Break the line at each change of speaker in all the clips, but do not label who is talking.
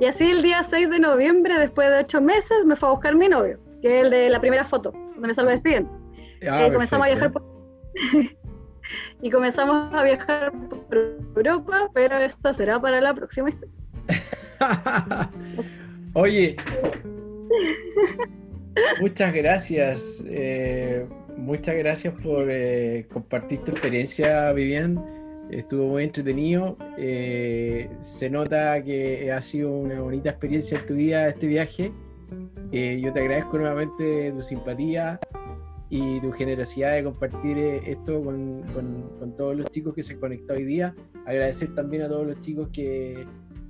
Y así el día 6 de noviembre, después de ocho meses, me fue a buscar mi novio, que es el de la primera foto, donde me salgo despidiendo.
Ah,
Eh, comenzamos a viajar por... y comenzamos a viajar por Europa, pero esto será para la próxima historia.
Oye, muchas gracias. eh, muchas gracias por eh, compartir tu experiencia, Vivian. Estuvo muy entretenido. eh, se nota que ha sido una bonita experiencia en tu vida este viaje. Eh, yo te agradezco nuevamente tu simpatía y tu generosidad de compartir eh, esto con, con- con todos los chicos que se han conectado hoy día. Agradecer también a todos los chicos que,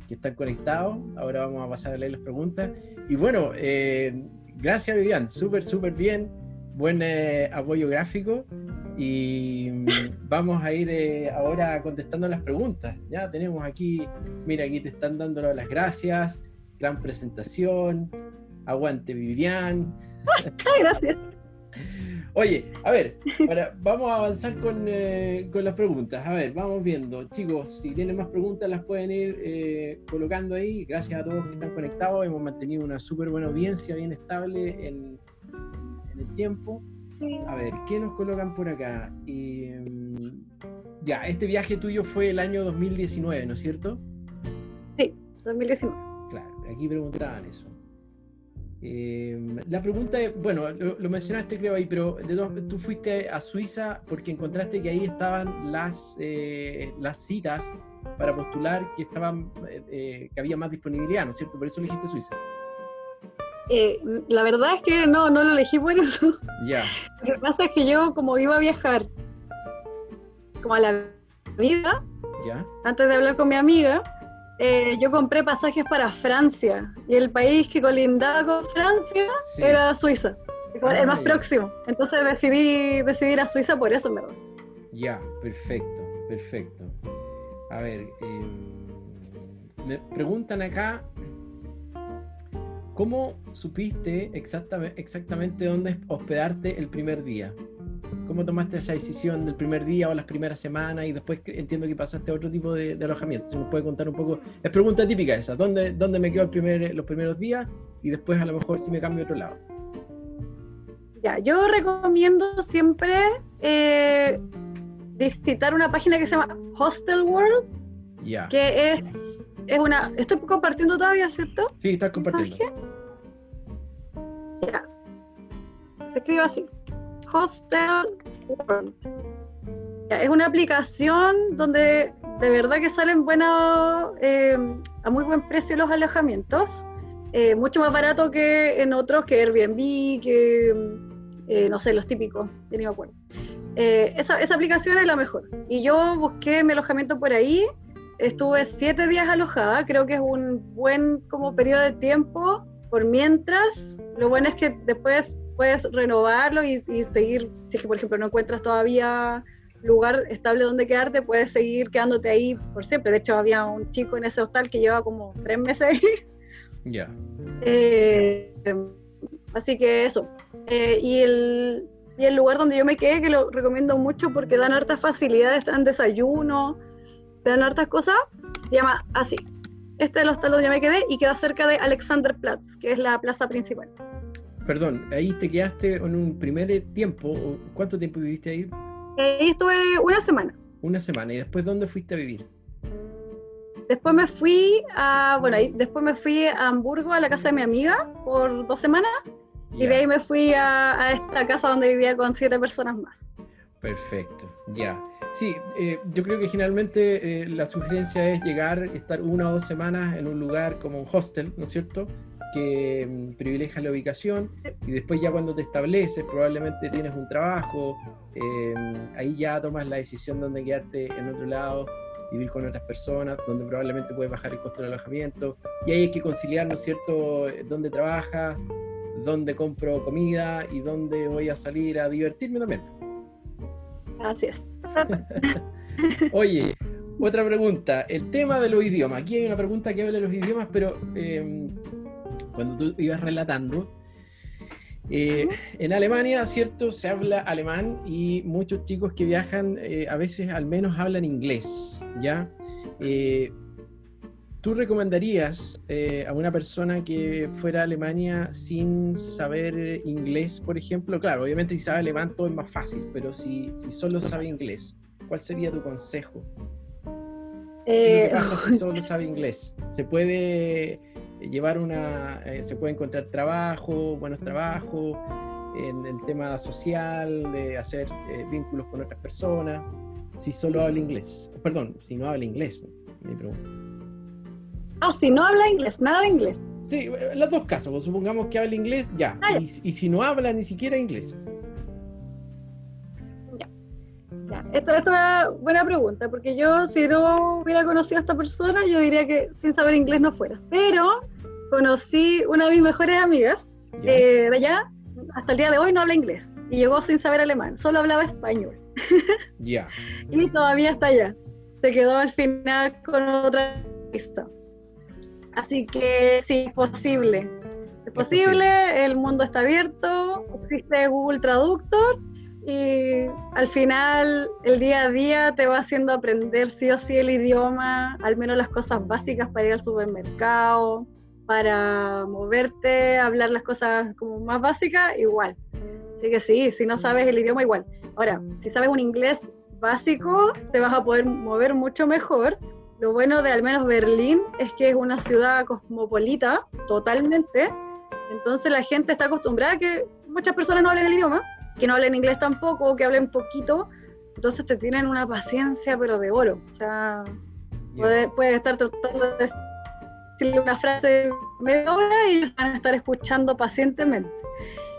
que están conectados. Ahora vamos a pasar a leer las preguntas. Y bueno, eh, gracias Vivian, súper, súper bien. Buen eh, apoyo gráfico. Y mm, vamos a ir eh, ahora contestando las preguntas. Ya tenemos aquí, mira, aquí te están dando las gracias. Gran presentación. Aguante Vivian.
Gracias.
Oye, a ver, para- vamos a avanzar con, eh, con las preguntas. A ver, vamos viendo. Chicos, si tienen más preguntas las pueden ir eh, colocando ahí. Gracias a todos que están conectados. Hemos mantenido una súper buena audiencia, bien estable en, en el tiempo.
Sí.
A ver, ¿qué nos colocan por acá? Y, mm, ya, este viaje tuyo fue el año 2019, ¿no es cierto?
Sí, 2019.
Claro, aquí preguntaban eso. Eh, la pregunta es, bueno, lo, lo mencionaste creo ahí, pero de tú fuiste a Suiza porque encontraste que ahí estaban las, eh, las citas para postular que estaban, eh, eh, que había más disponibilidad, ¿no es cierto? Por eso elegiste Suiza.
Eh, la verdad es que no, no lo elegí por eso.
Ya,
Lo que pasa es que yo, como iba a viajar como a la vida,
ya.
antes de hablar con mi amiga, eh, yo compré pasajes para Francia. Y el país que colindaba con Francia
Sí.
era Suiza. el
Ah,
más
ya.
próximo. Entonces decidí, decidí ir a Suiza por eso, en verdad.
Ya, perfecto, perfecto. A ver, eh, me preguntan acá, ¿cómo supiste exactamente, exactamente dónde hospedarte el primer día? ¿Cómo tomaste esa decisión del primer día o las primeras semanas y después entiendo que pasaste a otro tipo de, de alojamiento? Si nos puede contar un poco, es pregunta típica esa, ¿dónde, dónde me quedo el primer, los primeros días y después a lo mejor si me cambio a otro lado?
Ya, yo recomiendo siempre eh, visitar una página que se llama Hostel World,
Ya,
que es, es una... Estoy compartiendo todavía, ¿cierto?
sí, estás compartiendo.
Se escribe así. Hostel World. Es una aplicación donde de verdad que salen buenos, eh, a muy buen precio los alojamientos. Eh, mucho más barato que en otros, que Airbnb, que eh, no sé, los típicos, ya ni me acuerdo. Eh, esa, esa aplicación es la mejor. Y yo busqué mi alojamiento por ahí. Estuve siete días alojada. Creo que es un buen como periodo de tiempo por mientras. Lo bueno es que después puedes renovarlo y, y seguir, si es que por ejemplo no encuentras todavía lugar estable donde quedarte, puedes seguir quedándote ahí por siempre. De hecho, había un chico en ese hostal que lleva como tres meses ahí.
Ya,
Eh, así que eso. Eh, y, el, y el lugar donde yo me quedé, que lo recomiendo mucho porque dan hartas facilidades, dan desayuno, dan hartas cosas, se llama así. Este es el hostal donde yo me quedé y queda cerca de Alexanderplatz, que es la plaza principal.
Perdón, ahí te quedaste en un primer tiempo. ¿Cuánto tiempo viviste ahí?
Ahí estuve una semana.
Una semana. ¿Y después dónde fuiste a vivir?
Después me fui a, bueno, ahí- después me fui a Hamburgo, a la casa de mi amiga, por dos semanas, y de ahí me fui a, a esta casa donde vivía con siete personas más.
Perfecto, ya. Sí, eh, yo creo que generalmente eh, la sugerencia es llegar, estar una o dos semanas en un lugar como un hostel, ¿no es cierto? Que mm, privilegia la ubicación y después ya cuando te estableces, probablemente tienes un trabajo, eh, ahí ya tomas la decisión donde quedarte en otro lado, vivir con otras personas, donde probablemente puedes bajar el costo del alojamiento y ahí hay que conciliar, ¿no es cierto?, dónde trabajas, dónde compro comida y dónde voy a salir a divertirme también.
Así es.
Oye, otra pregunta. El tema de los idiomas. Aquí hay una pregunta que habla de los idiomas, pero eh, cuando tú ibas relatando, eh, en Alemania, ¿cierto? Se habla alemán y muchos chicos que viajan eh, a veces al menos hablan inglés, ¿ya? Eh, ¿Tú recomendarías eh, a una persona que fuera a Alemania sin saber inglés, por ejemplo? Claro, obviamente si sabe alemán todo es más fácil, pero si, si solo sabe inglés, ¿cuál sería tu consejo? ¿Qué
Eh,
pasa si solo sabe inglés? ¿Se puede llevar una, eh, se puede encontrar trabajo, buenos trabajos, en el tema social, de hacer eh, vínculos con otras personas, si solo habla inglés? Perdón, si no habla inglés, mi pregunta.
Ah, si no habla inglés, nada de inglés.
Sí, los dos casos, pues, supongamos que habla inglés, ya.
Ah, ya.
Y, y si no habla ni siquiera inglés.
Ya, Esto, esto es una buena pregunta, porque yo si no hubiera conocido a esta persona, yo diría que sin saber inglés no fuera. Pero conocí una de mis mejores amigas
Ya.
eh, de allá, hasta el día de hoy no habla inglés, y llegó sin saber alemán, solo hablaba español,
Ya.
y todavía está allá. Se quedó al final con otra lista. Así que sí, es posible. Es posible, el mundo está abierto, existe Google Traductor y al final el día a día te va haciendo aprender sí o sí el idioma, al menos las cosas básicas para ir al supermercado, para moverte, hablar las cosas como más básicas, igual. Así que sí, si no sabes el idioma, igual. Ahora, si sabes un inglés básico, te vas a poder mover mucho mejor. Lo bueno de al menos Berlín es que es una ciudad cosmopolita, totalmente. Entonces la gente está acostumbrada a que muchas personas no hablen el idioma, que no hablen inglés tampoco, que hablen poquito. Entonces te tienen una paciencia, pero de oro. O sea, puedes, puedes estar tratando de decirle una frase media hora y van a estar escuchando pacientemente.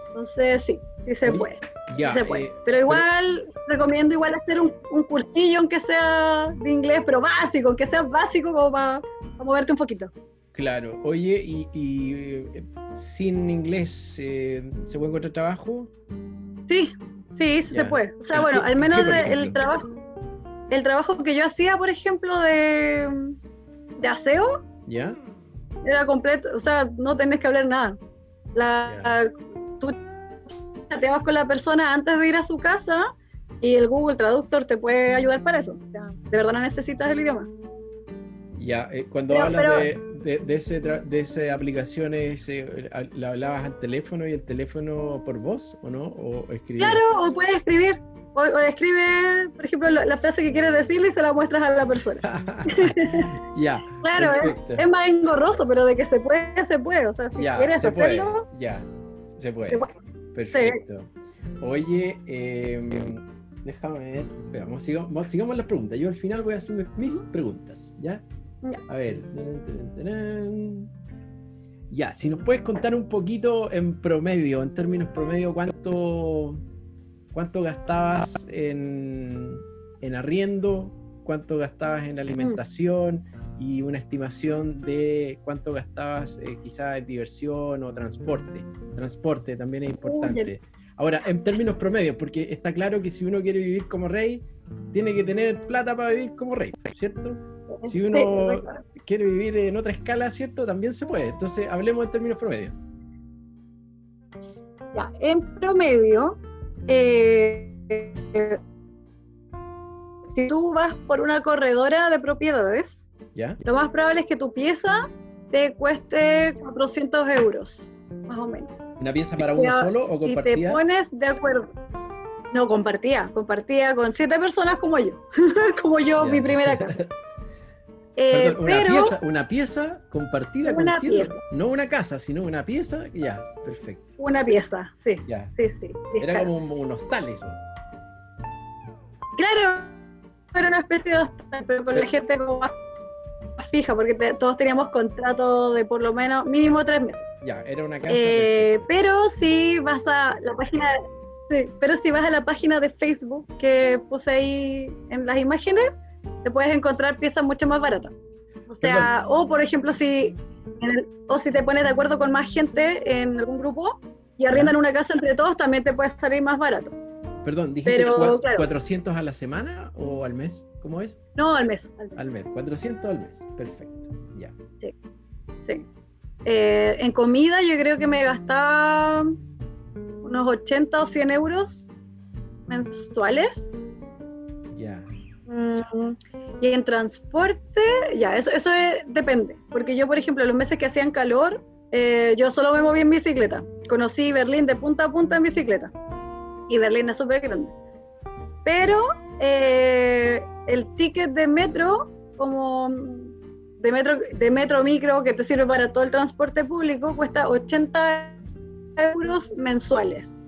Entonces, sí, sí se puede.
Ya,
sí se puede.
eh,
pero igual recomiendo igual hacer un, un cursillo, aunque sea de inglés, pero básico, aunque sea básico como para, para moverte un poquito.
Claro, oye, y, y, eh, sin inglés, eh, ¿se puede encontrar trabajo?
Sí, sí, sí
Ya.
se puede. O sea,
¿En
bueno,
qué-
al
en
menos
qué, por
de- el trabajo, el trabajo que yo hacía, por ejemplo, de, de aseo,
¿Ya?
era completo, o sea, no tenés que hablar nada. La, Tú te vas con la persona antes de ir a su casa y el Google Traductor te puede ayudar para eso. O sea, de verdad no necesitas el idioma.
Ya, eh, cuando
Pero-
hablas
pero-
de, de, de ese de esa aplicación, ese, eh, ¿la hablabas al teléfono y el teléfono por voz o no? ¿O?
Claro, o puedes escribir. O, o escribe, por ejemplo, la, la frase que quieres decirle y se la muestras a la persona.
ya,
Claro, es, es más engorroso, pero de que se puede, se puede. O sea, si quieres
se
hacerlo,
Ya, se puede.
se puede.
Perfecto. Oye, em, déjame ver. Veamos, sigamos, sigamos las preguntas. Yo al final voy a hacer mis preguntas, ¿ya?
Ya.
A ver. Ya, si nos puedes contar un poquito en promedio, en términos promedio, cuánto, cuánto gastabas en, en arriendo, cuánto gastabas en alimentación y una estimación de cuánto gastabas eh, quizás en diversión o transporte. Transporte también es importante. Ahora, en términos promedios, porque está claro que si uno quiere vivir como rey, tiene que tener plata para vivir como rey, ¿cierto? Si uno quiere vivir en otra escala, ¿cierto? También se puede. Entonces, hablemos en términos promedios.
Ya, en promedio, eh, eh, si tú vas por una corredora de propiedades,
¿Ya?
lo más probable es que tu pieza te cueste 400 euros, más o menos.
¿Una pieza para uno solo o
si te
compartida?
pones de acuerdo. No, compartía, compartía con siete personas como yo, como yo,
Ya.
mi primera casa. Eh,
Perdón, una,
pero
pieza, una pieza compartida con
Una pieza.
No una casa, sino una pieza. Ya, perfecto.
una pieza, sí,
Ya.
sí, sí.
Era
claro.
como un, hostal eso.
Claro, era una especie de hostal, pero con la gente como más fija, porque te- todos teníamos contrato de por lo menos mínimo tres meses.
Ya, era una casa.
Eh, pero si vas a la página, sí, pero si vas a la página de Facebook que puse ahí en las imágenes, te puedes encontrar piezas mucho más baratas. O sea, o por ejemplo, si en el- o si te pones de acuerdo con más gente en algún grupo y arriendan una casa entre todos, también te puede salir más barato.
Perdón, ¿dijiste
pero,
cua-
claro.
400 a la semana o al mes? ¿Cómo es?
No, al mes. al mes.
Al mes. 400 al mes. Perfecto. Ya.
Sí. Eh, en comida yo creo que me gastaba unos 80 o 100 euros mensuales,
Ya.
Mm, y en transporte, ya, eso, eso es- depende. Porque yo, por ejemplo, los meses que hacían calor, eh, yo solo me moví en bicicleta. Conocí Berlín de punta a punta en bicicleta. Y Berlín es súper grande. Pero eh, el ticket de metro, como de metro, de metro micro, que te sirve para todo el transporte público, cuesta 80 euros mensuales.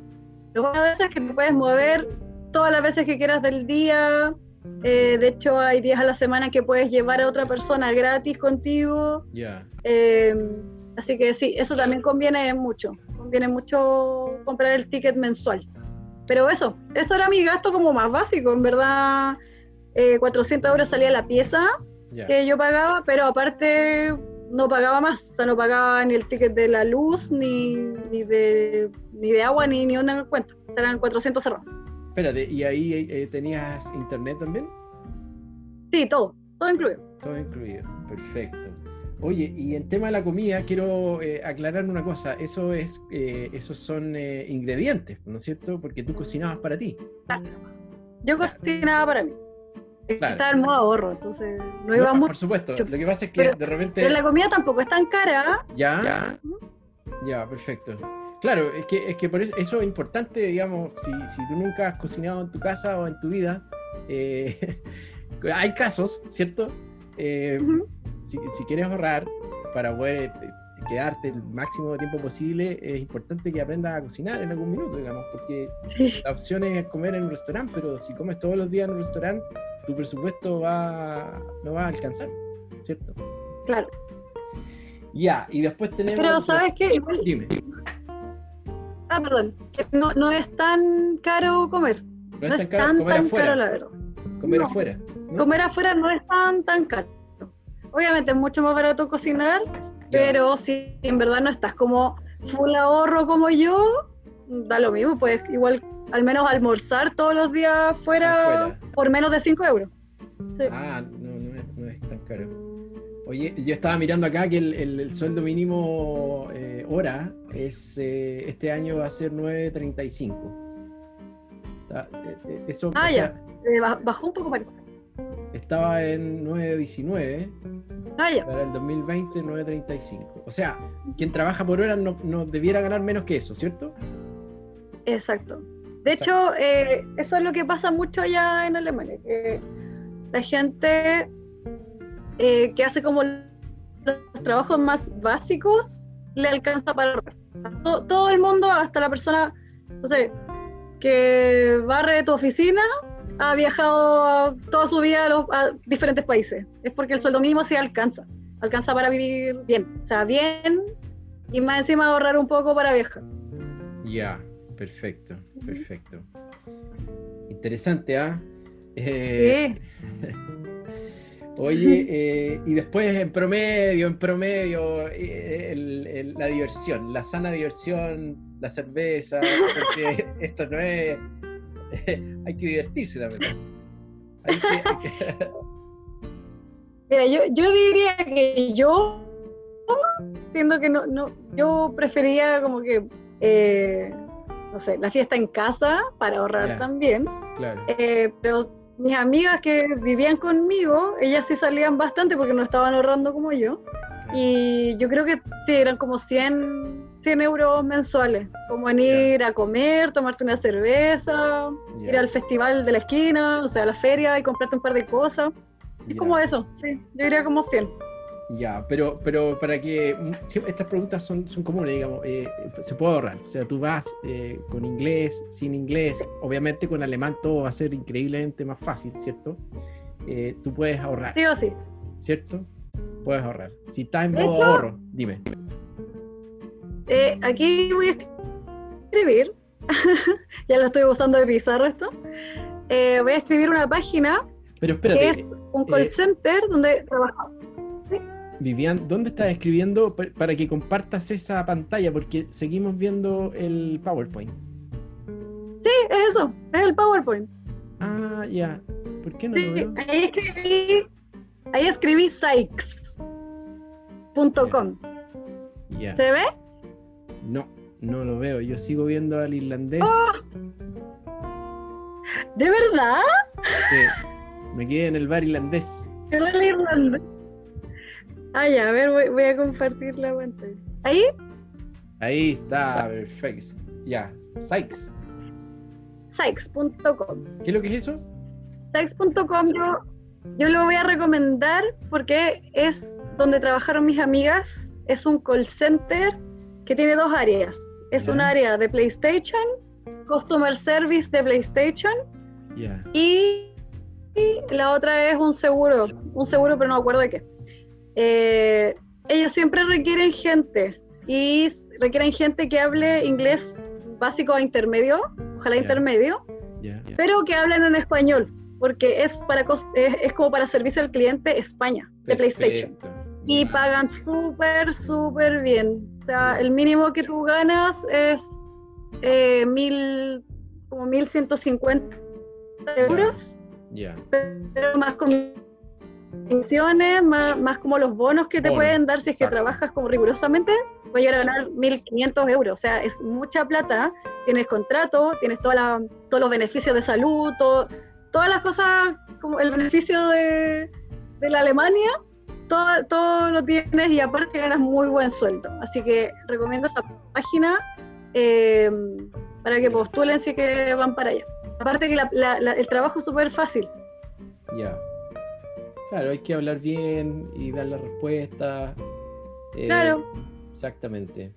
Lo bueno de eso es que te puedes mover todas las veces que quieras del día. Eh, de hecho, hay días a la semana que puedes llevar a otra persona gratis contigo.
Ya.
Eh, así que sí, eso también conviene mucho. Conviene mucho comprar el ticket mensual. Pero eso, eso era mi gasto como más básico. En verdad, eh, 400 euros salía la pieza que yo pagaba, pero aparte no pagaba más. O sea, no pagaba ni el ticket de la luz, ni, ni, de, ni de agua, ni, ni una cuenta. Eran 400 cerrados.
Espérate, ¿y ahí eh, tenías internet también?
Sí, todo, todo incluido.
Todo incluido. Perfecto. Oye, y en tema de la comida, quiero eh, aclarar una cosa. Eso es, eh, esos son eh, ingredientes, ¿no es cierto? Porque tú cocinabas para ti.
Yo cocinaba para mí. Es que
Claro.
Estaba en modo ahorro, entonces no
No,
iba
por
mucho.
supuesto. Lo que pasa es que
Pero-
de repente.
Pero la comida tampoco es tan cara.
Ya, ya, perfecto. Claro, es que, es que por eso, eso es importante, digamos, si, si tú nunca has cocinado en tu casa o en tu vida, eh, hay casos, ¿cierto? Eh. Si, si quieres ahorrar para poder eh, quedarte el máximo de tiempo posible, es importante que aprendas a cocinar en algún minuto, digamos, porque
Sí,
la opción es comer en un restaurante, pero si comes todos los días en un restaurante, tu presupuesto va, no va a alcanzar, ¿cierto?
claro.
Ya, y después tenemos...
Pero ¿sabes qué? Igual,
Dime,
ah, perdón, que no, no es tan caro comer.
no
No
es tan caro
tan,
comer
tan
afuera.
caro, la verdad.
Comer
No.
afuera.
Comer afuera no es tan, tan caro. Obviamente es mucho más barato cocinar,
Ya.
pero si en verdad no estás como full ahorro como yo, da lo mismo, puedes igual al menos almorzar todos los días fuera por menos de 5 euros. Sí.
Ah, no, no es, no es tan caro. Oye, yo estaba mirando acá que el, el- el sueldo mínimo eh, hora es eh, este año va a ser 9.35. Está- eh, eh, Eso
Ah,
o sea,
Eh, ba- bajó un poco parece.
Estaba en 9.19
Ah, ya.
para el 2020 9.35. O sea, quien trabaja por hora no, no debiera ganar menos que eso, ¿cierto?
Exacto. De hecho, eh, eso es lo que pasa mucho allá en Alemania, que la gente eh, que hace como los trabajos más básicos le alcanza para ahorrar. To- todo el mundo, hasta la persona, no sé, que barre tu oficina, ha viajado toda su vida a, los- a diferentes países. Es porque el sueldo mínimo sí alcanza, alcanza para vivir bien, o sea, bien y más encima ahorrar un poco para viajar.
Ya, perfecto, perfecto. Interesante, ¿ah? Eh,
Sí.
Oye, eh, y después en promedio, en promedio, eh, el- el- la diversión, la sana diversión, la cerveza, porque esto no es... hay que divertirse también. Hay que- hay que-
Mira, yo, yo diría que yo, siendo que no, no yo prefería como que, eh, no sé, la fiesta en casa para ahorrar también,
claro,
eh, pero mis amigas que vivían conmigo, ellas sí salían bastante porque no estaban ahorrando como yo, y yo creo que sí, eran como 100, 100 euros mensuales, como en ir a comer, tomarte una cerveza, ir al festival de la esquina, o sea, a la feria y comprarte un par de cosas. Es como eso, sí, yo diría como 100.
Ya, pero, pero para que mm, estas preguntas son, son comunes, digamos, eh, se puede ahorrar. O sea, tú vas eh, con inglés, sin inglés, obviamente con alemán todo va a ser increíblemente más fácil, ¿cierto? Eh, tú puedes ahorrar,
Sí o sí.
¿cierto? Puedes ahorrar. Si estás en modo
hecho-
ahorro, dime.
Eh, aquí voy a escribir, ya lo estoy usando de pizarra esto. Eh, voy a escribir una página
Pero espérate,
que es un call
eh,
center donde trabajamos.
Vivian, ¿dónde estás escribiendo pa- para que compartas esa pantalla? Porque seguimos viendo el PowerPoint.
Sí, es eso, es el PowerPoint.
Ah, ya. ¿Por qué no
Sí,
lo veo?
ahí escribí, ahí escribí Sykes.com. ¿Se ve?
No, no lo veo. Yo sigo viendo al irlandés.
¿De verdad?
Sí. Me quedé en el bar irlandés.
¿Qué es el irlandés? Ah, ya, a ver, voy, voy a compartir la pantalla. ¿Ahí?
Ahí está, perfecto. Ya, Sykes.
Sykes.com.
¿Qué es lo que es eso?
Sykes.com yo, yo lo voy a recomendar porque es donde trabajaron mis amigas. Es un call center que tiene dos áreas. Es
Ya.
un área de PlayStation, Customer Service de PlayStation y, y la otra es un seguro, un seguro pero no me acuerdo de qué. Eh, ellos siempre requieren gente y requieren gente que hable inglés básico a intermedio, ojalá intermedio, pero que hablen en español, porque es para es, es como para servicio al cliente España, de PlayStation.
Perfecto.
Y pagan súper, súper bien. O sea, el mínimo que tú ganas es eh, mil, como 1150 euros,
Ya.
pero más comisiones, más, más como los bonos que te
Bonos,
pueden dar si es que
exacto.
trabajas como rigurosamente, llegar a ganar 1.500 euros. O sea, es mucha plata. Tienes contrato, tienes toda la- todos los beneficios de salud, todo- todas las cosas, como el beneficio de, de la Alemania, todo, todo lo tienes y aparte ganas muy buen sueldo. Así que recomiendo esa página eh, para que postulen si es que van para allá. Aparte que la- la- la- el trabajo es súper fácil.
Ya. Claro, hay que hablar bien y dar la respuesta. Eh,
Claro.
Exactamente.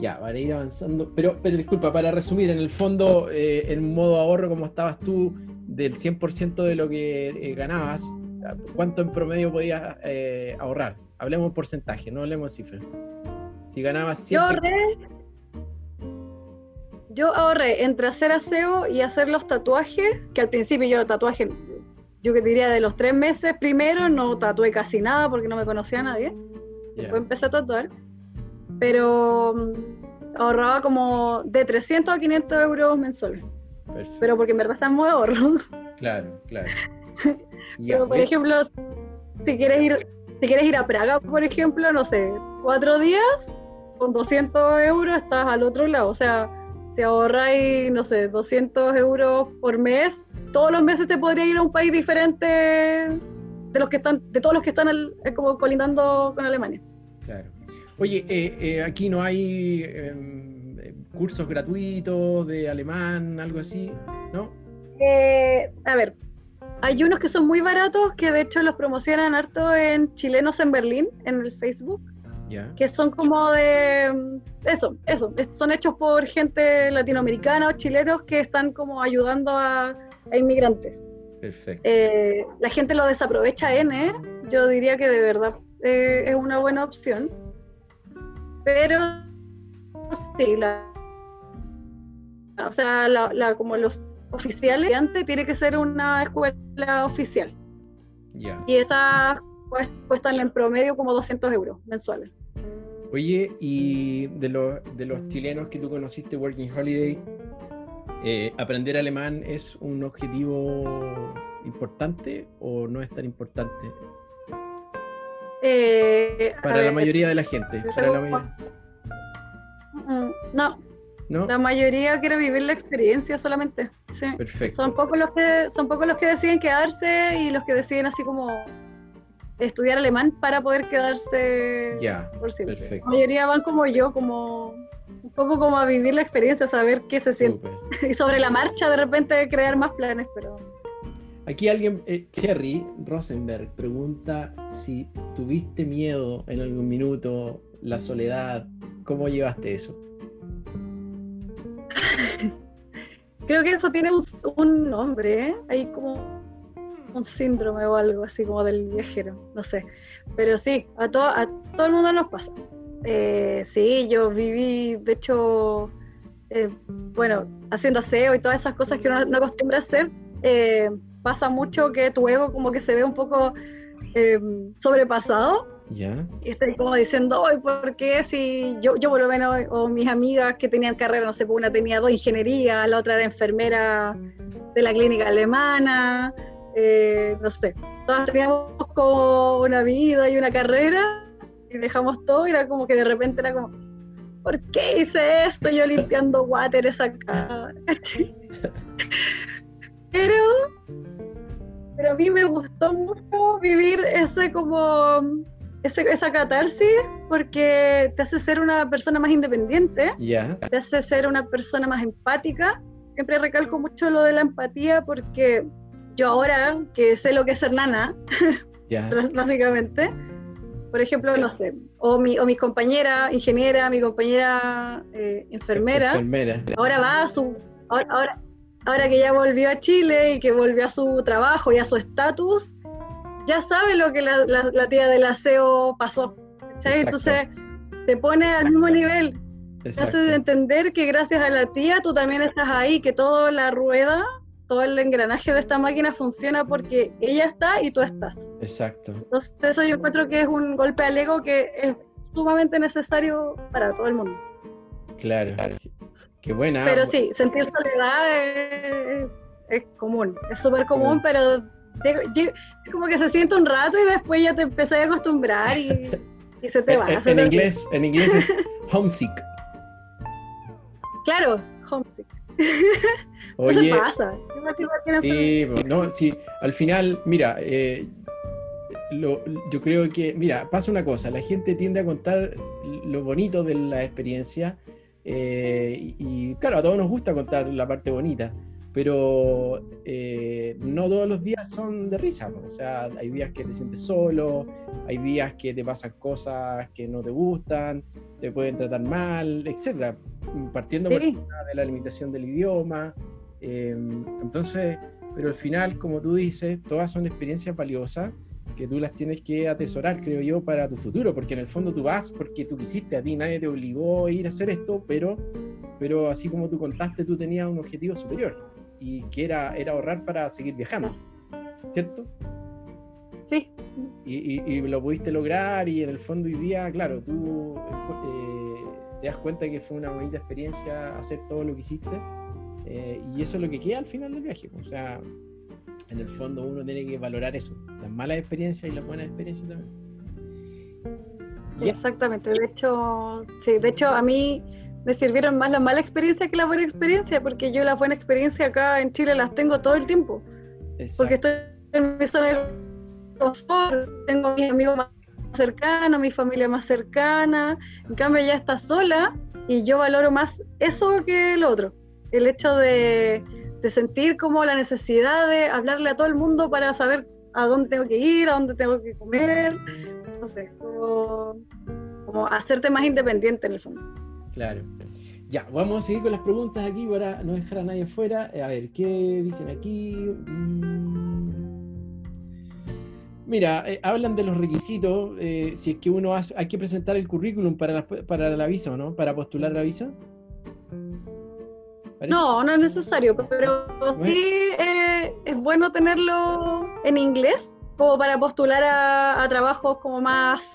Ya, para ir avanzando. Pero, pero disculpa, para resumir, en el fondo, eh, en modo ahorro, como estabas tú, del 100% de lo que eh, ganabas, ¿cuánto en promedio podías eh, ahorrar? Hablemos en porcentaje, no hablemos de cifras. Si ganabas
Yo
100...
ahorré, yo ahorré entre hacer aseo y hacer los tatuajes, que al principio yo tatuaje, yo que diría de los tres meses primero, no tatué casi nada porque no me conocía a nadie.
Ya,
Después empecé a tatuar, pero mm, ahorraba como de 300 a 500 euros mensuales,
perfecto.
pero porque en verdad está en modo ahorro.
Claro, claro. Ya,
Pero, por ejemplo, si quieres ir, si quieres ir a Praga, por ejemplo, no sé, cuatro días, con 200 euros estás al otro lado. O sea, te ahorráis, no sé, 200 euros por mes. Todos los meses te podría ir a un país diferente de los que están, de todos los que están al- como colindando con Alemania.
Claro. Oye, eh, eh, aquí no hay em, eh, cursos gratuitos de alemán, algo así, ¿no?
Eh, a ver, hay unos que son muy baratos que de hecho los promocionan harto en chilenos en Berlín, en el Facebook.
Ya.
que son como de eso, eso, es- son hechos por gente latinoamericana o chilenos que están como ayudando a, a inmigrantes.
Perfecto.
Eh, la gente lo desaprovecha N, yo diría que de verdad eh, es una buena opción, pero sí, la, o sea, la, la- como los oficiales, antes tiene que ser una escuela oficial y esas pues, cuestan en promedio como 200 euros mensuales.
Oye, y de los, de los chilenos que tú conociste, Working Holiday, eh, ¿aprender alemán es un objetivo importante o no es tan importante?
Eh,
Para la
ver,
mayoría de la gente. para la mayoría-
mm, No,
¿No?
la mayoría quiere vivir la experiencia solamente. Sí.
Perfecto.
Son pocos los que son pocos los que deciden quedarse y los que deciden así como estudiar alemán para poder quedarse
Ya,
por siempre.
perfecto.
La mayoría van como yo, como un poco como a vivir la experiencia, saber qué se siente. Y sobre la marcha de repente crear más planes, pero
Aquí alguien, eh, Cherry Rosenberg, pregunta si tuviste miedo en algún minuto, la soledad, ¿cómo llevaste eso?
Creo que eso tiene un, nombre, ¿eh? Hay como un síndrome o algo así como del viajero, no sé. Pero sí, a, to- a todo el mundo nos pasa. Eh, sí, yo viví, de hecho, eh, bueno, haciendo aseo y todas esas cosas que uno no acostumbra a hacer, eh, pasa mucho que tu ego como que se ve un poco eh, sobrepasado Y estoy como diciendo, "Ay, ¿por qué si yo, yo por lo menos, o mis amigas que tenían carrera, no sé, pues una tenía dos ingenierías, la otra era enfermera de la clínica alemana, eh, no sé, todas teníamos como una vida y una carrera y dejamos todo y era como que de repente era como, ¿por qué hice esto? Yo limpiando water acá. Pero pero a mí me gustó mucho vivir ese como ese, esa catarsis porque te hace ser una persona más independiente, te hace ser una persona más empática. Siempre recalco mucho lo de la empatía porque yo ahora que sé lo que es ser nana, básicamente, por ejemplo, no sé, o mi, o mi compañera ingeniera, mi compañera eh, enfermera,
Enfermera.
ahora va a su, ahora, ahora, ahora que ya volvió a Chile y que volvió a su trabajo y a su estatus, ya sabe lo que la, la- la tía del aseo pasó.
Exacto.
Entonces te pone al mismo nivel, te
Exacto.
hace entender que gracias a la tía tú también estás ahí, que toda la rueda, todo el engranaje de esta máquina funciona porque ella está y tú estás.
Exacto.
Entonces eso yo encuentro que es un golpe al ego que es sumamente necesario para todo el mundo.
Claro. Qué buena.
Pero sí, sentir soledad es, es común, es súper común, pero de- como que se siente un rato y después ya te empezás a acostumbrar y, y se te va.
en- en inglés, en inglés es homesick.
Claro, homesick.
Oye,
Eso pasa.
Sí, pues, no, sí, al final, mira, eh, lo- yo creo que, mira, pasa una cosa, la gente tiende a contar lo bonito de la experiencia eh, y, y, claro, a todos nos gusta contar la parte bonita, pero eh, no todos los días son de risa, pues, o sea, hay días que te sientes solo, hay días que te pasan cosas que no te gustan, te pueden tratar mal, etcétera, partiendo por
Sí,
de la limitación del idioma. eh, entonces, pero al final, como tú dices, todas son experiencias valiosas que tú las tienes que atesorar, creo yo, para tu futuro, porque en el fondo tú vas porque tú quisiste, a ti nadie te obligó a ir a hacer esto, pero, pero así como tú contaste, tú tenías un objetivo superior y que era, era ahorrar para seguir viajando, ¿cierto?
sí,
Y, y- y lo pudiste lograr y en el fondo hoy día, claro, tú eh, te das cuenta que fue una bonita experiencia hacer todo lo que hiciste eh, y eso es lo que queda al final del viaje. O sea, en el fondo uno tiene que valorar eso, las malas experiencias y las buenas experiencias también. Ya.
exactamente. De hecho, sí, de hecho a mí me sirvieron más la mala experiencia que la buena experiencia, porque yo la buena experiencia acá en Chile las tengo todo el tiempo. porque
Exacto.
estoy en mi zona de confort, tengo a mis amigos más cercanos, mi familia más cercana, en cambio ella está sola y yo valoro más eso que el otro, el hecho de, de sentir como la necesidad de hablarle a todo el mundo para saber a dónde tengo que ir, a dónde tengo que comer, no sé, como, como hacerte más independiente en el fondo.
Claro. Ya, vamos a seguir con las preguntas aquí para no dejar a nadie fuera. A ver, ¿qué dicen aquí? Mm. Mira, eh, hablan de los requisitos. eh, si es que uno hace, hay que presentar el currículum para la, para la visa, ¿o ¿no? Para postular la visa. ¿Parece?
No, no es necesario, pero sí eh, es bueno tenerlo en inglés como para postular a, a trabajos como más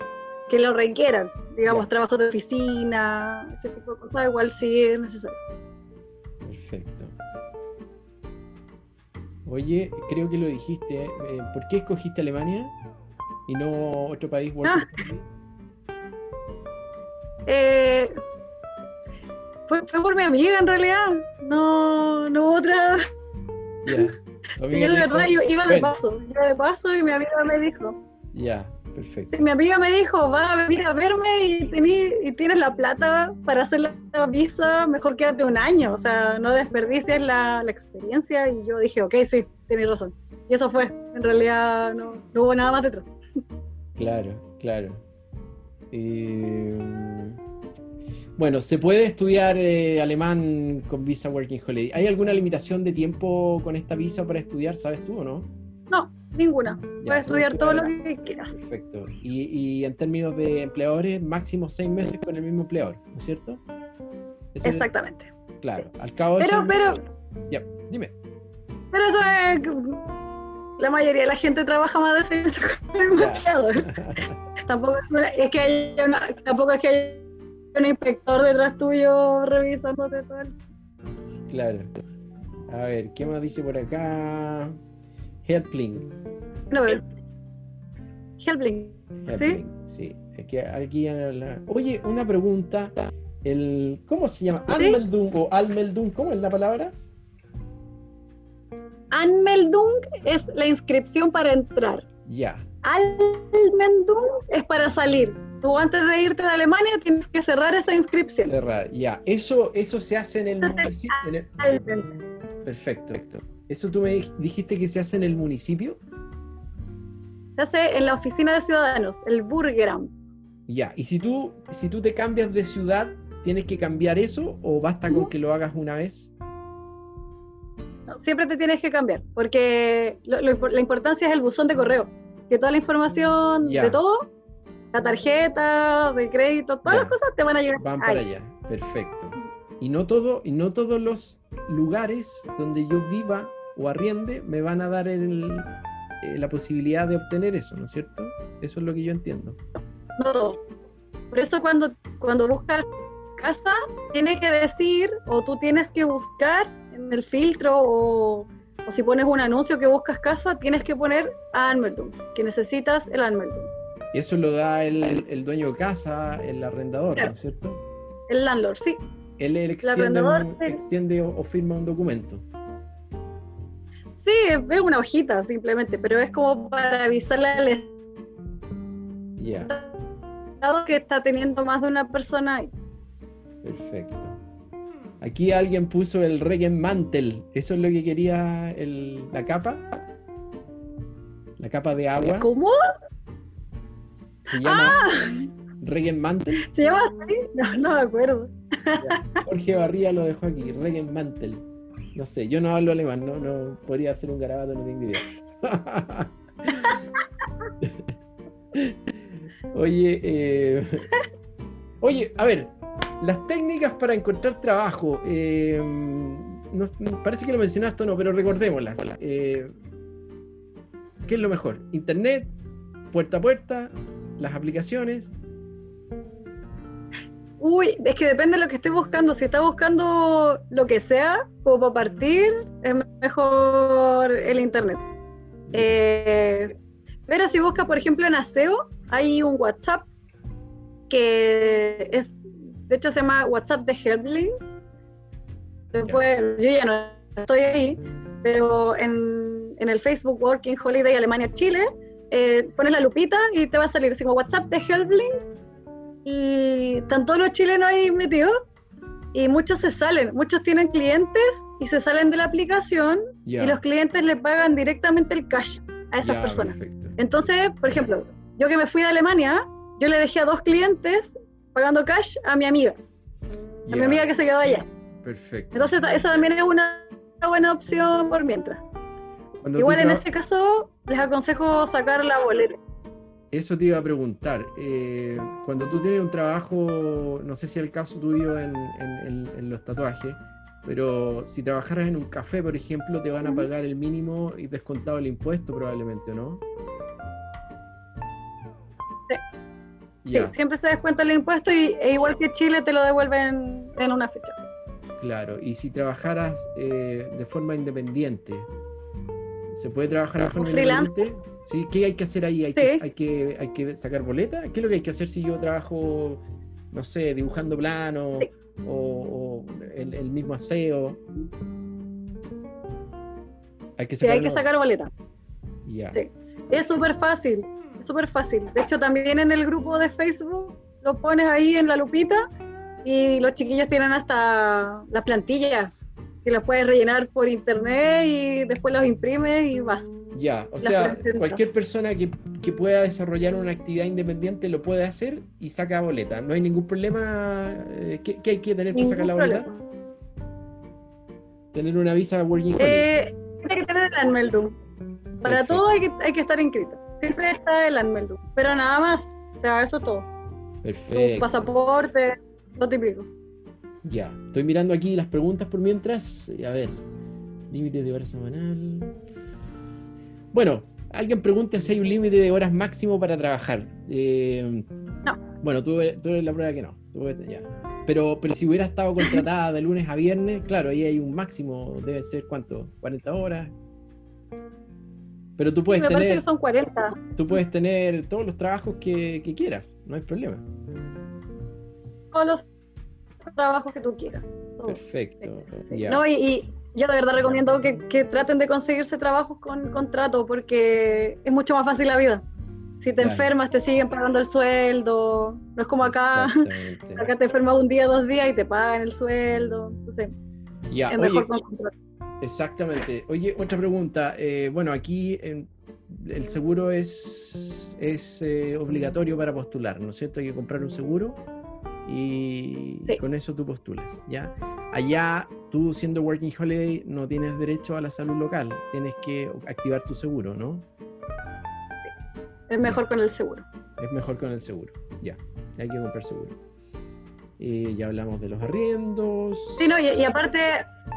que lo requieran, digamos,
Ya.
trabajos de oficina, ese tipo de cosas, igual sí es necesario.
Perfecto. Oye, creo que lo dijiste. eh, ¿Por qué escogiste Alemania y no otro país?
Ah. Eh, fue, fue por mi amiga en realidad, no, no otra.
Ya. Tu
Yo de verdad yo iba de paso, iba de paso y mi amiga me dijo,
Ya, perfecto.
mi amiga me dijo, va a venir a verme y, tení- y tienes la plata para hacer la visa, mejor quédate un año, o sea, no desperdicies la, la experiencia. Y yo dije, ok, sí, tienes razón. Y eso fue, en realidad no, no hubo nada más detrás.
Claro, claro. Eh, bueno, ¿se puede estudiar eh, alemán con visa Working Holiday? ¿Hay alguna limitación de tiempo con esta visa para estudiar? ¿Sabes tú o no?
No, ninguna. Puedes estudiar todo lo que quieras.
Perfecto. Y, y en términos de empleadores, máximo seis meses con el mismo empleador, ¿no es cierto? Es-
Exactamente.
claro, al cabo de
Pero, pero,
Ya, dime.
pero eso es. La mayoría de la gente trabaja más de seis meses con el
Ya.
empleador. Tampoco es, que hay una- tampoco es que hay un inspector detrás tuyo revisándote todo el
Claro. A ver, ¿qué más dice por acá? Helpling.
No, pero- Helpling.
Helpling, sí. Es que aquí Oye, una pregunta. El, ¿Cómo se llama? Almeldum o Almeldum, ¿cómo es la palabra?
Anmeldung es la inscripción para entrar.
Ya.
Anmeldung es para salir. Tú antes de irte de Alemania tienes que cerrar esa inscripción.
Cerrar, ya. Eso, eso se hace en el municipio. Perfecto. ¿Eso tú me dijiste que se hace en el municipio?
Se hace en la oficina de ciudadanos, el Burgeramt.
Ya, y si tú, si tú te cambias de ciudad, ¿tienes que cambiar eso o basta con que lo hagas una vez?
siempre te tienes que cambiar, porque la importancia es el buzón de correo, que toda la información de todo, la tarjeta, de crédito, todas las cosas te van a llegar.
Van para allá, perfecto. Y no, todo, y no todos los lugares donde yo viva o arriende me van a dar eh, la posibilidad de obtener eso, ¿no es cierto? Eso es lo que yo entiendo.
No, por eso cuando, cuando buscas casa, tienes que decir o tú tienes que buscar en el filtro o, si pones un anuncio que buscas casa, tienes que poner Anmeldung, que necesitas el Anmeldung.
Y eso lo da el, dueño de casa, el arrendador, ¿no es cierto?
El landlord, sí.
Él, extiende, extiende o, firma un documento.
Sí, es una hojita simplemente, pero es como para avisarle al Estado que está teniendo más de una persona.
Perfecto. Aquí alguien puso el Regenmantel. ¿Eso es lo que quería la capa? La capa de agua.
¿Cómo?
Se llama ah. Regenmantel.
¿Se llama así? No, no me acuerdo.
Jorge Barría lo dejó aquí, Regenmantel. No sé, yo no hablo alemán, no, no podría hacer un garabato, no tengo idea. Oye, eh, oye, a ver, las técnicas para encontrar trabajo. Eh, parece que lo mencionaste o no, pero recordémoslas. Eh, ¿Qué es lo mejor? ¿Internet? ¿Puerta a puerta? ¿Las aplicaciones?
Uy, es que depende de lo que estés buscando. Si estás buscando lo que sea, como para partir, es mejor el internet. Eh, pero si buscas, por ejemplo, en ASEO, hay un WhatsApp que es de hecho, se llama WhatsApp de Helpling. Después, yo ya no estoy ahí, pero en, el Facebook Working Holiday Alemania Chile, eh, pones la lupita y te va a salir así como WhatsApp de Helpling. Y están todos los chilenos ahí metidos. Y muchos se salen, muchos tienen clientes y se salen de la aplicación y los clientes le pagan directamente el cash a esas personas. Entonces, por ejemplo, yo que me fui de Alemania, yo le dejé a dos clientes pagando cash a mi amiga. A mi amiga que se quedó allá.
Perfecto.
Entonces, esa también es una, buena opción por mientras. Igual en ese caso, les aconsejo sacar la boleta.
Eso te iba a preguntar. Eh, cuando tú tienes un trabajo, no sé si es el caso tuyo en, en, los tatuajes, pero si trabajaras en un café, por ejemplo, te van a pagar el mínimo y descontado el impuesto probablemente, ¿no?
Sí, siempre se descuenta el impuesto y e igual que Chile te lo devuelven en una fecha.
Claro, y si trabajaras eh, de forma independiente, ¿se puede trabajar de forma independiente? ¿Sí? ¿Qué hay que hacer ahí? ¿Hay, que, hay, que, ¿Hay que sacar boleta? ¿Qué es lo que hay que hacer si yo trabajo, no sé, dibujando planos o, el, mismo aseo?
Hay que sacar, sí, hay que sacar boleta. Ya. Sí. Es súper fácil es súper fácil. De hecho, también en el grupo de Facebook lo pones ahí en la lupita y los chiquillos tienen hasta las plantillas que las puedes rellenar por internet y después los imprimes y vas.
Ya, o sea, cualquier persona que, pueda desarrollar una actividad independiente lo puede hacer y saca boleta. No hay ningún problema. Eh, ¿Qué, hay que tener para sacar la boleta? Tener una visa Working
eh, Tiene que tener el Anmeldung. Para todo hay que, hay que estar inscrito siempre está el Anmeldung, pero nada más, o sea, eso todo.
Perfecto.
Tu pasaporte, lo típico.
Ya, estoy mirando aquí las preguntas por mientras. A ver, límite de horas semanal. Bueno, alguien pregunta si hay un límite de horas máximo para trabajar.
Eh, no.
Bueno, tú, tú, eres la prueba que no. Pero, pero si hubiera estado contratada de lunes a viernes, claro, ahí hay un máximo, debe ser cuánto, 40 horas. Pero tú puedes tener.
Que son 40.
Tú puedes tener todos los trabajos que, quieras, no hay problema.
Todos los trabajos que tú quieras.
Perfecto.
No, y, yo de verdad recomiendo que, que traten de conseguirse trabajos con contrato porque es mucho más fácil la vida. Si te
Claro.
enfermas, te siguen pagando el sueldo. No es como acá. Acá te enfermas un día, dos días y te pagan el sueldo. Entonces,
Ya,
es
oye,
mejor con contrato.
Exactamente. Oye, otra pregunta. Eh, bueno, aquí en- el seguro es, es eh, obligatorio para postular, ¿no es cierto? Hay que comprar un seguro y
Sí.
con eso tú postulas, ¿ya? Allá, tú siendo Working Holiday, no tienes derecho a la salud local, tienes que activar tu seguro, ¿no?
Es mejor con el seguro.
Es mejor con el seguro, ya. Hay que comprar seguro. Eh, ya hablamos de los arriendos.
Sí, no, y, y aparte,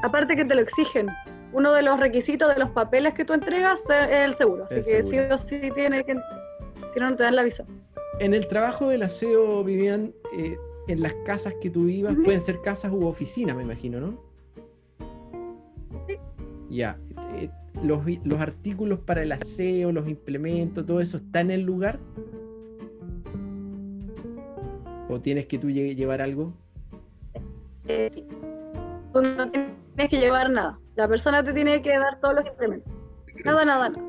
aparte que te lo exigen. Uno de los requisitos de los papeles que tú entregas es el seguro. Así
El
que
seguro.
sí o sí tiene que, si no, no te dan la visa.
En el trabajo del aseo, Vivian, eh, en las casas que tú vivas, pueden ser casas u oficinas, me imagino, ¿no?
Sí.
Ya. eh, los, los artículos para el aseo, los implementos, todo eso está en el lugar. ¿O tienes que tú lle- llevar algo?
Eh, sí. Tú no tienes que llevar nada. La persona te tiene que dar todos los implementos. Nada, nada, nada.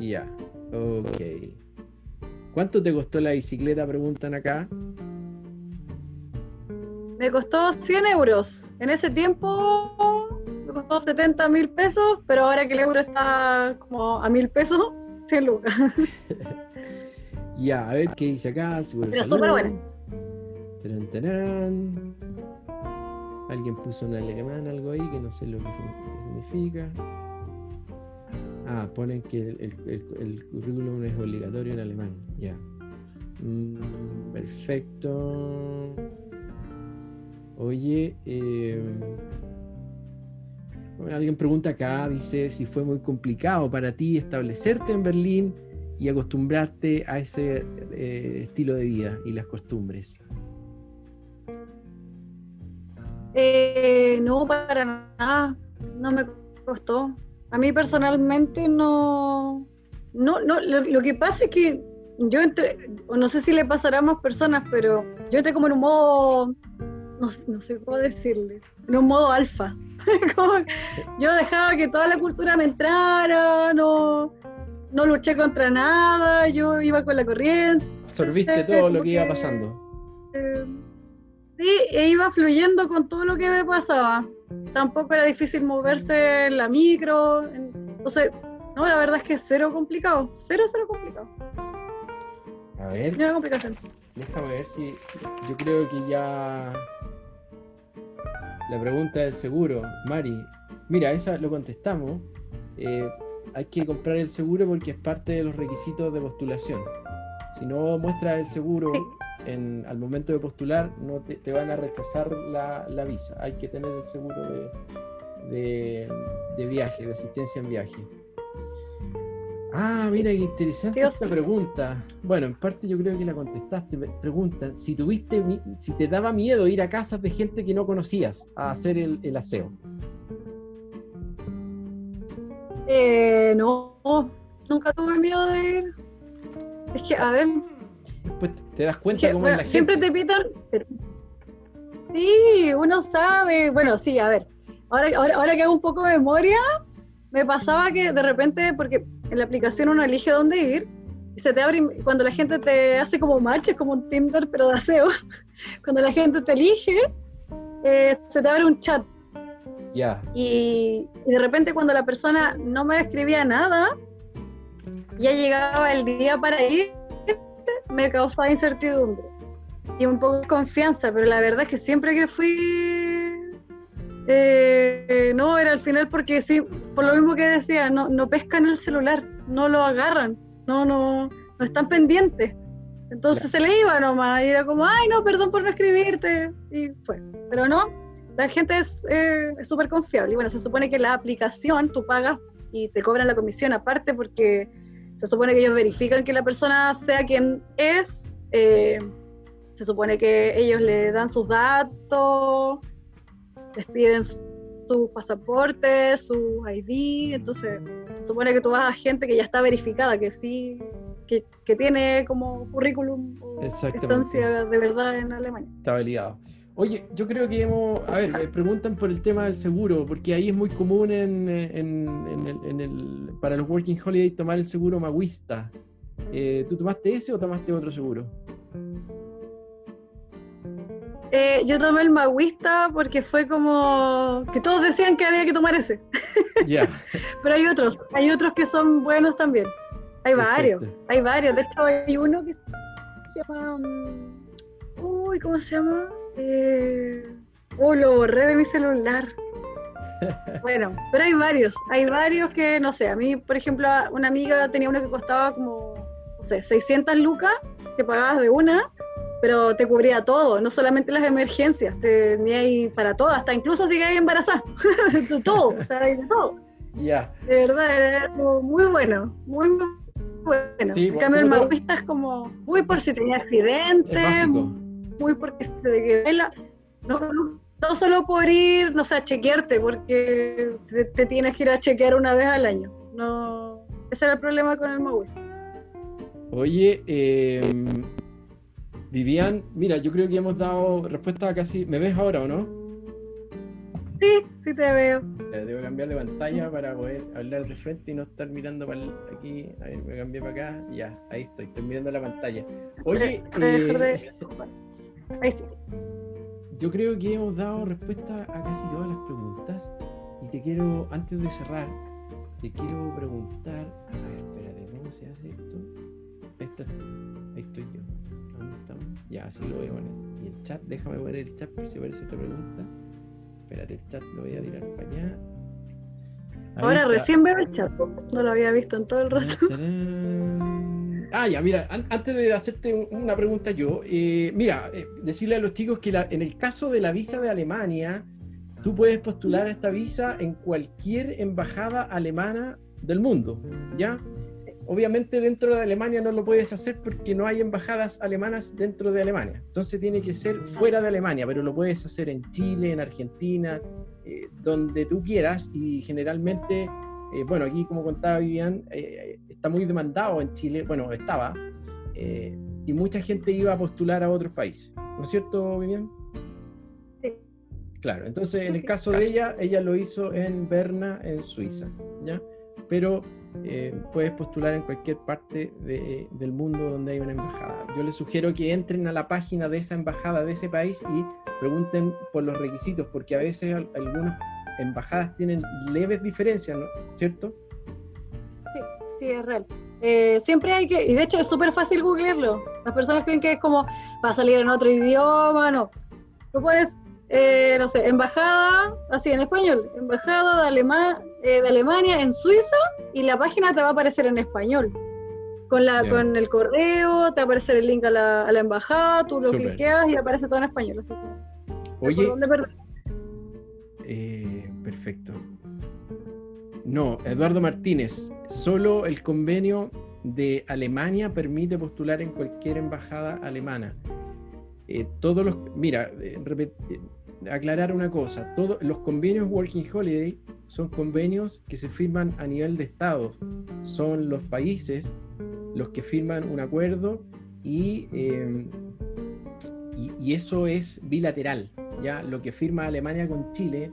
Ya. Ok. ¿Cuánto te costó la bicicleta? Preguntan acá.
Me costó 100 euros. En ese tiempo me costó 70 mil pesos, pero ahora que el euro está como a mil pesos, 100 lucas.
Ya, a ver qué dice acá.
Pero súper buena.
Tarán, tarán. Alguien puso un alemán, algo ahí que no sé lo que significa. Ah, ponen que el, el- el- el currículum es obligatorio en alemán. Ya. Mm, perfecto. Oye, eh, bueno, alguien pregunta acá, dice si fue muy complicado para ti establecerte en Berlín y acostumbrarte a ese eh, estilo de vida y las costumbres.
Eh, no, para nada. No me costó. A mí personalmente no. No, no. Lo, que pasa es que yo entré, no sé si le pasará a más personas, pero yo entré como en un modo. No, sé- no sé cómo decirle. En un modo alfa. Yo dejaba que toda la cultura me entrara, no, no luché contra nada, yo iba con la corriente.
Absorbiste todo lo que iba pasando.
Eh, sí, e iba fluyendo con todo lo que me pasaba. Tampoco era difícil moverse en la micro. en- Entonces, no, la verdad es que cero complicado. Cero, cero complicado.
A ver,
Cero complicación.
Déjame ver si. Yo creo que ya. La pregunta del seguro, Mari. Mira, esa lo contestamos. Eh, hay que comprar el seguro porque es parte de los requisitos de postulación. Si no muestras el seguro
Sí.
en, al momento de postular, no te, te van a rechazar la, la visa. Hay que tener el seguro de, de, de viaje, de asistencia en viaje. Ah, mira qué interesante esta
sí.
pregunta. Bueno, en parte yo creo que la contestaste. Me Preguntan si tuviste, si te daba miedo ir a casas de gente que no conocías a hacer el, el aseo.
Eh, no, nunca tuve miedo de ir. Es que, a ver,
Después te das
es
cuenta
que,
cómo
bueno,
es la
siempre
gente.
te pitan. pero- Sí, uno sabe. Bueno, sí, a ver. Ahora, ahora, ahora que hago un poco de memoria, me pasaba que de repente, porque en la aplicación uno elige dónde ir, y se te abre, cuando la gente te hace como match, es como un Tinder, pero de aseo. Cuando la gente te elige, eh, se te abre un chat.
Ya,
Y, y de repente cuando la persona no me escribía nada, ya llegaba el día para ir, me causaba incertidumbre y un poco de confianza, pero la verdad es que siempre que fui, eh, no, era al final porque sí, por lo mismo que decía, no, no pescan el celular, no lo agarran, no, no, no están pendientes. Entonces se le iba nomás y era como, ay, no, perdón por no escribirte, y fue. Pero no, la gente es eh, súper confiable. Y bueno, se supone que la aplicación tú pagas y te cobran la comisión aparte porque se supone que ellos verifican que la persona sea quien es. eh, se supone que ellos le dan sus datos, les piden su- sus pasaportes, su ID. Entonces, se supone que tú vas a gente que ya está verificada, que sí, que, que tiene como currículum o estancia de verdad en Alemania.
está validado. Oye, yo creo que hemos. A ver, me preguntan por el tema del seguro, porque ahí es muy común en, el, para los Working Holiday tomar el seguro Maguista. Eh, ¿Tú tomaste ese o tomaste otro seguro?
Eh, yo tomé el Maguista porque fue como que todos decían que había que tomar ese. Pero hay otros, hay otros que son buenos también. Hay varios, hay varios. De hecho, hay uno que se llama. Mm, uy, ¿cómo se llama? Eh... Oh, lo borré de mi celular. Bueno, pero hay varios, hay varios que, no sé, a mí, por ejemplo, una amiga tenía uno que costaba como, no sé, 600 lucas, que pagabas de una, pero te cubría todo, no solamente las emergencias, tenía ahí para todo, hasta incluso si hay embarazada, todo, o sea, de todo. Ya. De verdad, era muy bueno, muy, bueno. en cambio, el maguista es como muy por si tenía accidentes, muy porque se te no, no solo por ir, no sé, a chequearte, porque te, tienes que ir a chequear una vez al año. No, ese era el problema con el maguista.
Oye, eh, Vivian, mira, yo creo que hemos dado respuesta a casi. ¿Me ves ahora o no?
Sí, sí te veo.
Debo cambiar de pantalla para poder hablar de frente y no estar mirando para aquí. A ver, me cambié para acá. Ya, ahí estoy, estoy mirando la pantalla. Oye, eh, ahí sí. Yo creo que hemos dado respuesta a casi todas las preguntas. Y te quiero, antes de cerrar, te quiero preguntar. A ver, espérate, ¿cómo se hace esto? Ahí estoy yo. ¿Dónde estamos? Ya, así lo voy a poner. Y el chat, déjame poner el chat por si aparece otra pregunta. Espérate, el chat lo voy a tirar para allá.
Ahora recién veo el chat, no lo había visto en todo el rato.
Ah, ya, mira, antes de hacerte una pregunta yo, eh, mira, eh, decirle a los chicos que en el caso de la visa de Alemania, tú puedes postular esta visa en cualquier embajada alemana del mundo, ¿ya? Obviamente dentro de Alemania no lo puedes hacer porque no hay embajadas alemanas dentro de Alemania. Entonces tiene que ser fuera de Alemania, pero lo puedes hacer en Chile, en Argentina, eh, donde tú quieras y generalmente, eh, bueno, aquí como contaba Vivian, eh, está muy demandado en Chile, bueno, estaba, y mucha gente iba a postular a otros países. ¿No es cierto, Vivian? Sí. Claro, entonces en el caso de ella, ella lo hizo en Berna, en Suiza, ¿ya? Pero eh, puedes postular en cualquier parte del mundo donde hay una embajada. Yo les sugiero que entren a la página de esa embajada de ese país y pregunten por los requisitos, porque a veces algunas embajadas tienen leves diferencias, ¿no? ¿Cierto?
Sí, sí, es real. Eh, siempre hay que, y de hecho es súper fácil googlearlo. Las personas creen que es como va a salir en otro idioma, no. Tú pones, eh, no sé, embajada, así en español, embajada de Alemania eh, de Alemania en Suiza y la página te va a aparecer en español. Con, la, con el correo, te va a aparecer el link a la, a la embajada, tú lo cliqueas y aparece todo en español.
Oye, eh, perfecto. No, Eduardo Martínez, solo el convenio de Alemania permite postular en cualquier embajada alemana. Eh, todos los, mira, eh, aclarar una cosa, todos los convenios Working Holiday son convenios que se firman a nivel de Estado. Son los países los que firman un acuerdo y, em, y, eso es bilateral. ¿ya? Lo que firma Alemania con Chile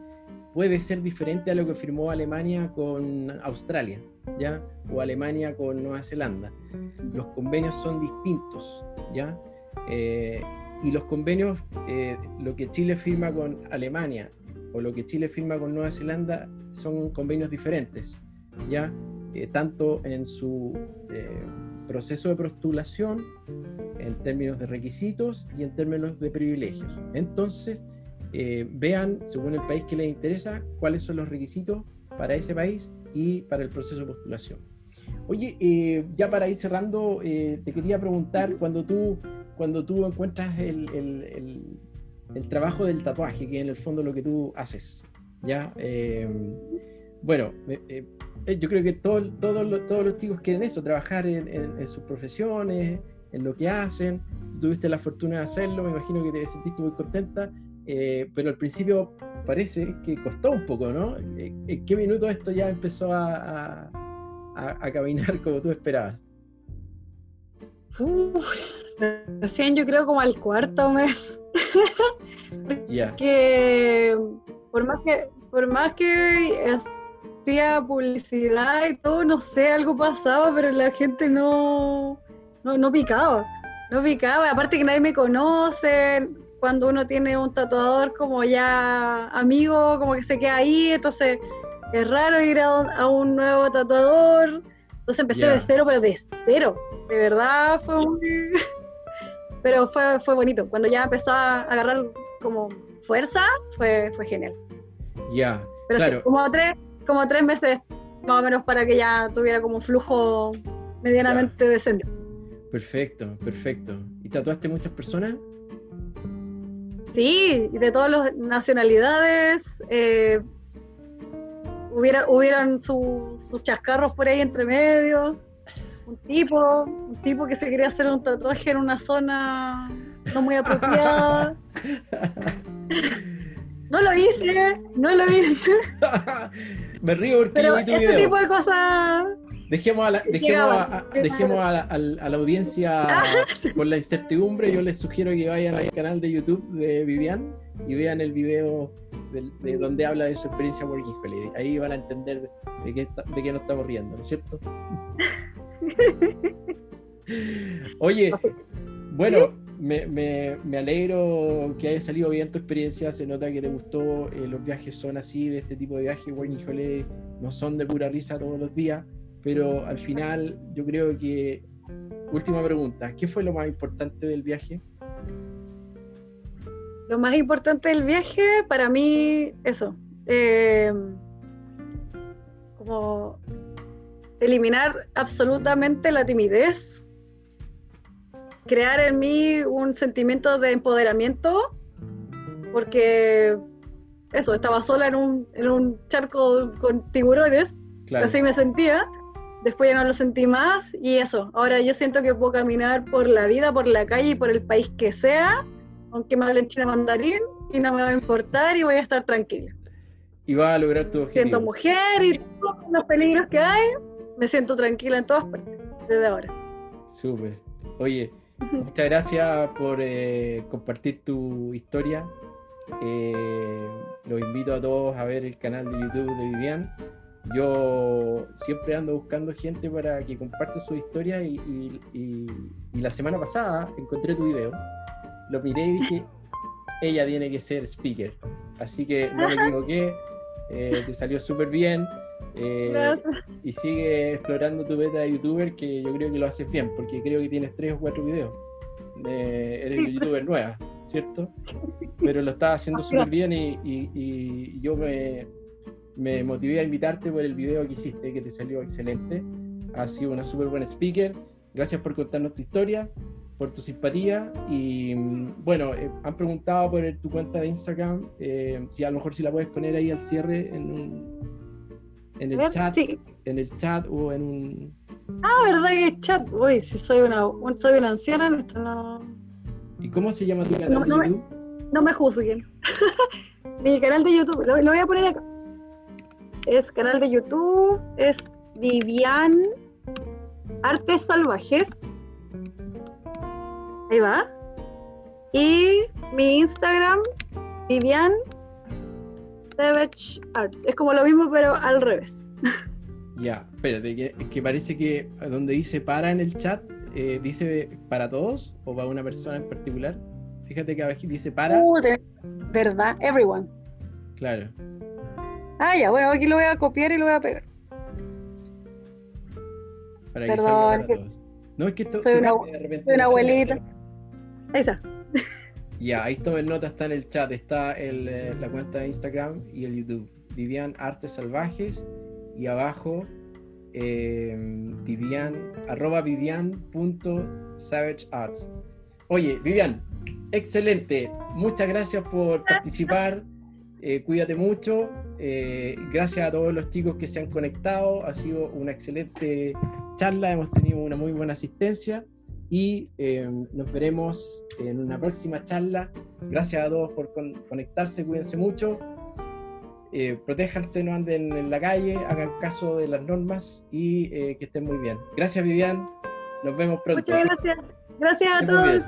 puede ser diferente a lo que firmó Alemania con Australia ¿ya? o Alemania con Nueva Zelanda. Los convenios son distintos. ¿ya? Eh, y los convenios, eh, lo que Chile firma con Alemania o lo que Chile firma con Nueva Zelanda son convenios diferentes, ¿ya? Eh, tanto en su eh, proceso de postulación, en términos de requisitos y en términos de privilegios. Entonces, vean, según el país que les interesa, cuáles son los requisitos para ese país y para el proceso de postulación. Oye, ya para ir cerrando, te quería preguntar, cuando tú cuando tú encuentras el, el, el, trabajo del tatuaje, que en el fondo lo que tú haces. ¿ya? Eh, bueno, eh, eh, yo creo que todo, todos los chicos quieren eso, trabajar en, en, sus profesiones, en lo que hacen. tuviste la fortuna de hacerlo, me imagino que te sentiste muy contenta, pero al principio parece que costó un poco, ¿no? ¿En qué minuto esto ya empezó a, a, a caminar como tú esperabas?
Recién yo creo como al cuarto mes.
Ya.
que por más que por más que hacía publicidad y todo, no sé, algo pasaba, pero la gente no, no, no picaba. No picaba, aparte que nadie me conoce, cuando uno tiene un tatuador como ya amigo, como que se queda ahí, entonces es raro ir a, a un nuevo tatuador. Entonces empecé de cero, pero de cero. De verdad fue un... pero fue, fue bonito. Cuando ya empezó a agarrar como fuerza, fue, fue genial.
Ya,
Pero sí,
claro.
como tres, como tres meses más o menos para que ya tuviera como un flujo medianamente decente.
Perfecto, perfecto. ¿Y tatuaste muchas personas?
Sí, y de todas las nacionalidades, eh, hubiera, hubieran su- sus chascarros por ahí entre medio. Un tipo, un tipo que se quería hacer un tatuaje en una zona no muy apropiada. No lo hice, no lo hice,
Me río porque
pero
yo vi tu
ese
video.
tipo de cosas
Dejemos a la, dejemos a, a- dejemos a la, al- a la audiencia con la incertidumbre. Yo les sugiero que vayan al canal de YouTube de Vivian y vean el video de, donde habla de su experiencia Working Holiday. Ahí van a entender de qué, de qué nos estamos riendo, ¿no es cierto? Oye, bueno, me, me- me alegro que haya salido bien tu experiencia. Se nota que te gustó. eh, los viajes son así, de este tipo de viajes. Working Holiday no son de pura risa todos los días. Pero al final, yo creo que. Última pregunta: ¿qué fue lo más importante del viaje?
Lo más importante del viaje, para mí, eso. eh, como eliminar absolutamente la timidez, crear en mí un sentimiento de empoderamiento, porque eso, estaba sola en un, en un charco con tiburones,
Claro.
así me sentía. Después ya no lo sentí más y eso. Ahora yo siento que puedo caminar por la vida, por la calle y por el país que sea, aunque me hablen chino mandarín y no me va a importar y voy a estar tranquila.
Y vas a lograr tu
Siento
objetivo.
mujer y todos los peligros que hay, me siento tranquila en todas partes, desde ahora.
Súper. Oye, muchas gracias por eh, compartir tu historia. Eh, los invito a todos a ver el canal de YouTube de Vivian. Yo siempre ando buscando gente para que comparte su historia y, y- y- y la semana pasada encontré tu video, lo miré y dije, ella tiene que ser speaker. Así que no me equivoqué, eh, te salió súper bien. eh, y sigue explorando tu beta de youtuber que yo creo que lo haces bien porque creo que tienes tres o cuatro videos Eh, eres
Sí.
youtuber nueva ¿cierto? pero lo estás haciendo súper bien y, y- y yo me, me motivé a invitarte por el video que hiciste que te salió excelente has sido una súper buena speaker gracias por contarnos tu historia por tu simpatía y mm, bueno, eh, han preguntado por tu cuenta de Instagram, eh, si a lo mejor si la puedes poner ahí al cierre en un en el
ver,
chat
Sí.
en el chat o en un...
Ah, ¿verdad que es chat? Uy, si soy una, un- soy una anciana, esto no,
¿Y cómo se llama tu canal
No,
de
no me-
YouTube?
no me juzguen. Mi canal de YouTube, lo, lo voy a poner acá. Es canal de YouTube, es Vivian Artes Salvajes. Ahí va. Y mi Instagram, Vivian Savage Arts. Es como lo mismo, pero al revés.
Ya, espérate, que, que parece que donde dice para en el chat, eh, dice para todos o para una persona en particular. Fíjate que abajo dice para,
Uh, de- ¿Verdad? Everyone.
claro.
Ah, ya, bueno, aquí lo voy a copiar y lo voy a pegar.
Para que
Perdón,
salga para
es que
todos. No, es que esto
soy
se
una-
de repente.
soy una abuelita. Ahí está.
Ya, ahí tomen nota, está en el chat, está el, eh, la cuenta de Instagram y el YouTube. Vivian Artes Salvajes y abajo eh, Vivian, arroba vivian.savagearts. Oye, Vivian, excelente. Muchas gracias por participar. Eh, cuídate mucho. Eh, gracias a todos los chicos que se han conectado. Ha sido una excelente charla. Hemos tenido una muy buena asistencia y eh, nos veremos en una próxima charla. Gracias a todos por con- conectarse, cuídense mucho, eh, protéjanse, no anden en la calle, hagan caso de las normas y eh, que estén muy bien. Gracias Vivian, nos vemos pronto.
Muchas gracias. Gracias a todos.